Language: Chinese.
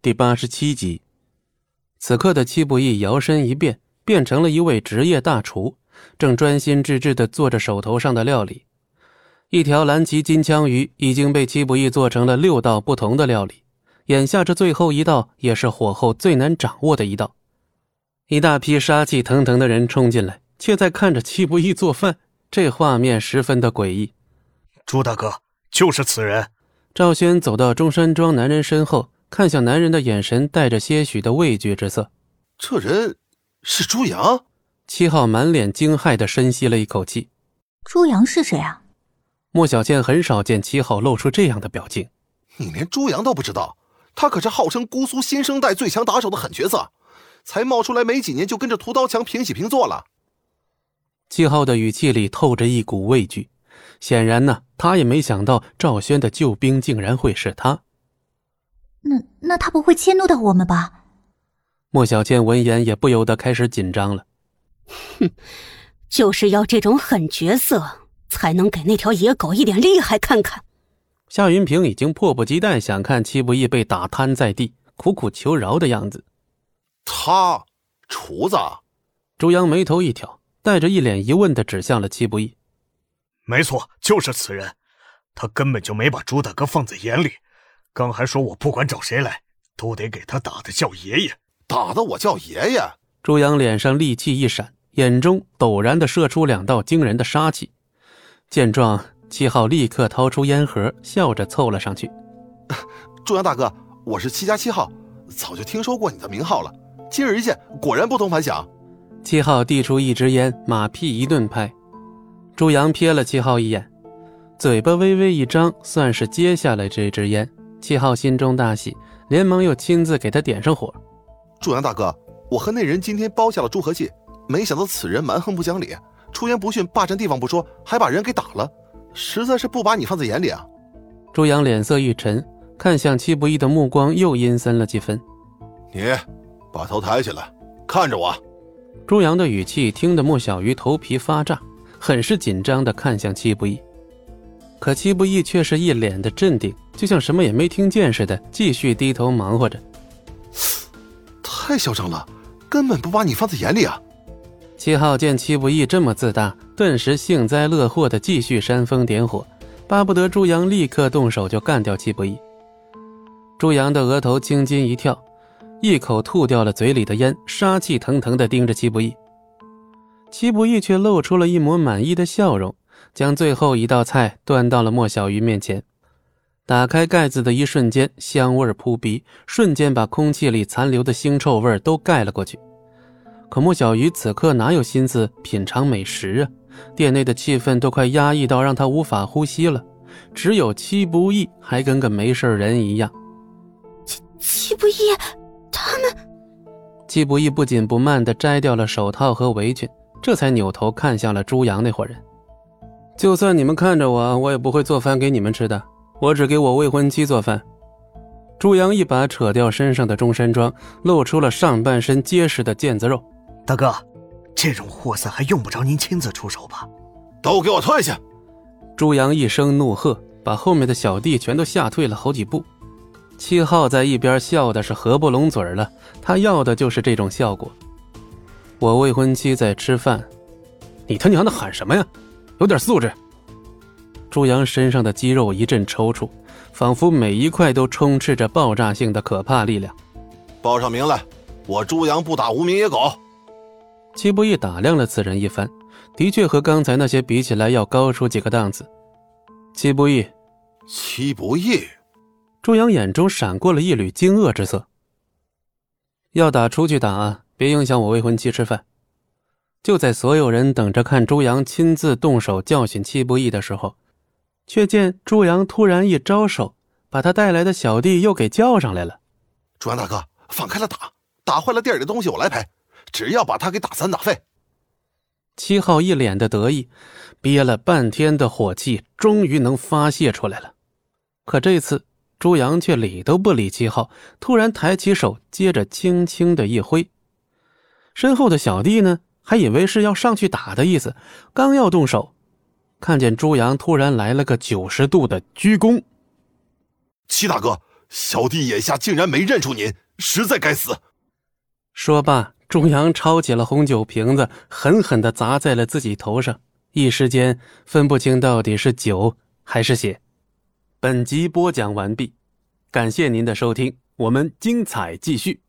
第八十七集，此刻的戚不义摇身一变，变成了一位职业大厨，正专心致志的做着手头上的料理。一条蓝鳍金枪鱼已经被戚不义做成了六道不同的料理，眼下这最后一道也是火候最难掌握的一道。一大批杀气腾腾的人冲进来，却在看着戚不义做饭，这画面十分的诡异。朱大哥，就是此人。赵轩走到中山装男人身后。看向男人的眼神带着些许的畏惧之色。这人是朱阳。七号满脸惊骇的深吸了一口气。朱阳是谁啊？莫小倩很少见七号露出这样的表情。你连朱阳都不知道？他可是号称姑苏新生代最强打手的狠角色，才冒出来没几年就跟着屠刀强平起平坐了。七号的语气里透着一股畏惧，显然呢，他也没想到赵轩的救兵竟然会是他。那那他不会迁怒到我们吧？莫小倩闻言也不由得开始紧张了。哼，就是要这种狠角色，才能给那条野狗一点厉害看看。夏云平已经迫不及待想看戚不义被打瘫在地，苦苦求饶的样子。他，厨子。朱阳眉头一挑，带着一脸疑问的指向了戚不义。没错，就是此人。他根本就没把朱大哥放在眼里。刚还说我不管找谁来，都得给他打的叫爷爷，打的我叫爷爷。朱阳脸上戾气一闪，眼中陡然的射出两道惊人的杀气。见状，七号立刻掏出烟盒，笑着凑了上去。朱阳大哥，我是七加七号，早就听说过你的名号了。今日一见，果然不同凡响。七号递出一支烟，马屁一顿拍。朱阳瞥了七号一眼，嘴巴微微一张，算是接下来这支烟。七号心中大喜，连忙又亲自给他点上火。朱阳大哥，我和那人今天包下了朱和记，没想到此人蛮横不讲理，出言不逊，霸占地方不说，还把人给打了，实在是不把你放在眼里啊！朱阳脸色一沉，看向戚不义的目光又阴森了几分。你把头抬起来，看着我。朱阳的语气听得莫小鱼头皮发炸，很是紧张地看向戚不义。可戚不义却是一脸的镇定，就像什么也没听见似的，继续低头忙活着。太嚣张了，根本不把你放在眼里啊！七号见戚不义这么自大，顿时幸灾乐祸的继续煽风点火，巴不得朱阳立刻动手就干掉戚不义。朱阳的额头青筋一跳，一口吐掉了嘴里的烟，杀气腾腾的盯着戚不义。戚不义却露出了一抹满意的笑容。将最后一道菜端到了莫小鱼面前，打开盖子的一瞬间，香味扑鼻，瞬间把空气里残留的腥臭味都盖了过去。可莫小鱼此刻哪有心思品尝美食啊？店内的气氛都快压抑到让他无法呼吸了，只有戚不义还跟个没事人一样。戚戚不义，他们……戚不义不紧不慢地摘掉了手套和围裙，这才扭头看向了朱阳那伙人。就算你们看着我，我也不会做饭给你们吃的。我只给我未婚妻做饭。朱阳一把扯掉身上的中山装，露出了上半身结实的腱子肉。大哥，这种货色还用不着您亲自出手吧？都给我退下！朱阳一声怒喝，把后面的小弟全都吓退了好几步。七号在一边笑的是合不拢嘴了，他要的就是这种效果。我未婚妻在吃饭，你他娘的喊什么呀？有点素质。朱阳身上的肌肉一阵抽搐，仿佛每一块都充斥着爆炸性的可怕力量。报上名来，我朱阳不打无名野狗。戚不义打量了此人一番，的确和刚才那些比起来要高出几个档次。戚不义，戚不义。朱阳眼中闪过了一缕惊愕之色。要打出去打啊，别影响我未婚妻吃饭。就在所有人等着看朱阳亲自动手教训戚不义的时候，却见朱阳突然一招手，把他带来的小弟又给叫上来了。朱阳大哥，放开了打，打坏了店里的东西我来赔，只要把他给打散打废。七号一脸的得意，憋了半天的火气终于能发泄出来了。可这次朱阳却理都不理七号，突然抬起手，接着轻轻的一挥，身后的小弟呢？还以为是要上去打的意思，刚要动手，看见朱阳突然来了个九十度的鞠躬。齐大哥，小弟眼下竟然没认出您，实在该死。说罢，朱阳抄起了红酒瓶子，狠狠的砸在了自己头上，一时间分不清到底是酒还是血。本集播讲完毕，感谢您的收听，我们精彩继续。